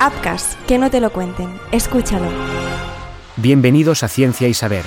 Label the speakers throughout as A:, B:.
A: Apcas, que no te lo cuenten. Escúchalo.
B: Bienvenidos a Ciencia y Saber.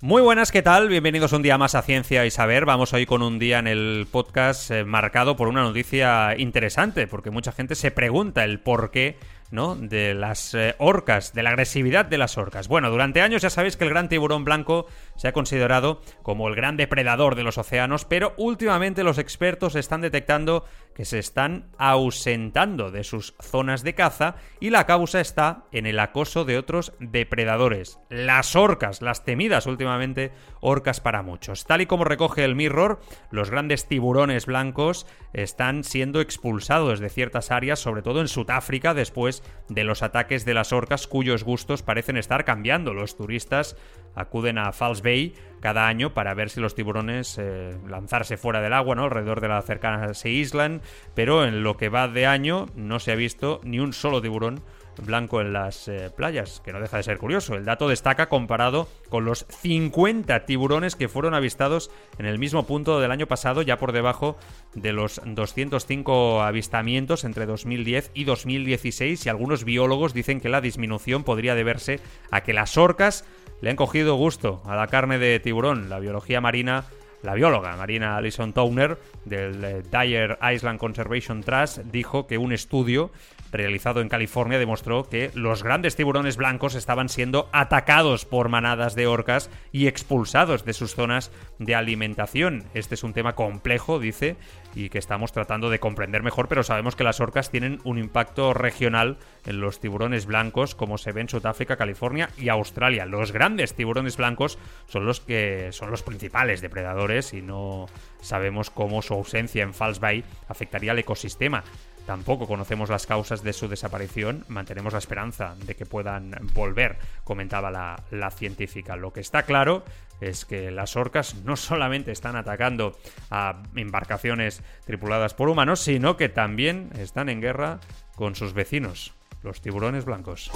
C: Muy buenas, ¿qué tal? Bienvenidos un día más a Ciencia y Saber. Vamos hoy con un día en el podcast eh, marcado por una noticia interesante, porque mucha gente se pregunta el por qué ¿no? De las eh, orcas, de la agresividad de las orcas. Bueno, durante años ya sabéis que el gran tiburón blanco se ha considerado como el gran depredador de los océanos, pero últimamente los expertos están detectando que se están ausentando de sus zonas de caza y la causa está en el acoso de otros depredadores, las orcas, las temidas últimamente orcas para muchos. Tal y como recoge el Mirror, los grandes tiburones blancos están siendo expulsados de ciertas áreas, sobre todo en Sudáfrica, después de los ataques de las orcas cuyos gustos parecen estar cambiando. Los turistas acuden a False Bay cada año para ver si los tiburones eh, lanzarse fuera del agua, ¿no? Alrededor de la cercana se islan, pero en lo que va de año no se ha visto ni un solo tiburón blanco en las eh, playas, que no deja de ser curioso. El dato destaca comparado con los 50 tiburones que fueron avistados en el mismo punto del año pasado, ya por debajo de los 205 avistamientos entre 2010 y 2016 y algunos biólogos dicen que la disminución podría deberse a que las orcas le han cogido gusto a la carne de tiburón. La biología marina la bióloga Marina Alison Towner del eh, Dyer Island Conservation Trust dijo que un estudio realizado en California demostró que los grandes tiburones blancos estaban siendo atacados por manadas de orcas y expulsados de sus zonas de alimentación. Este es un tema complejo, dice, y que estamos tratando de comprender mejor, pero sabemos que las orcas tienen un impacto regional en los tiburones blancos, como se ve en Sudáfrica, California y Australia. Los grandes tiburones blancos son los que son los principales depredadores y no sabemos cómo su ausencia en False Bay afectaría al ecosistema. Tampoco conocemos las causas de su desaparición, mantenemos la esperanza de que puedan volver, comentaba la, la, científica. Lo que está claro es que las orcas no solamente están atacando a embarcaciones tripuladas por humanos, sino que también están en guerra con sus vecinos, los tiburones blancos.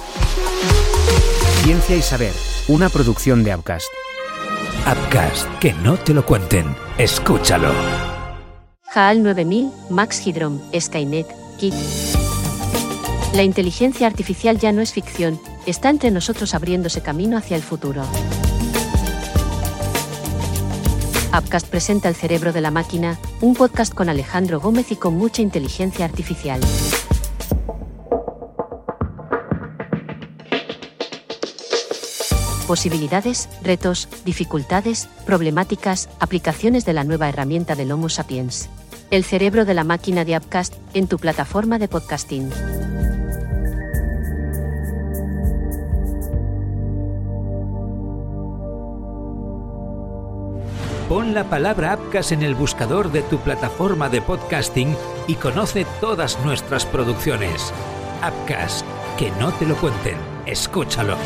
B: Ciencia y Saber, una producción de Upcast.
D: Upcast, que no te lo cuenten, escúchalo.
E: HAL 9000, Max Hydrom, Skynet, KIT. La inteligencia artificial ya no es ficción, está entre nosotros abriéndose camino hacia el futuro. Upcast presenta El cerebro de la máquina, un podcast con Alejandro Gómez y con mucha inteligencia artificial. Posibilidades, retos, dificultades, problemáticas, aplicaciones de la nueva herramienta del Homo sapiens. El cerebro de la máquina de Upcast en tu plataforma de podcasting.
D: Pon la palabra Upcast en el buscador de tu plataforma de podcasting y conoce todas nuestras producciones. Upcast, que no te lo cuenten, escúchalo.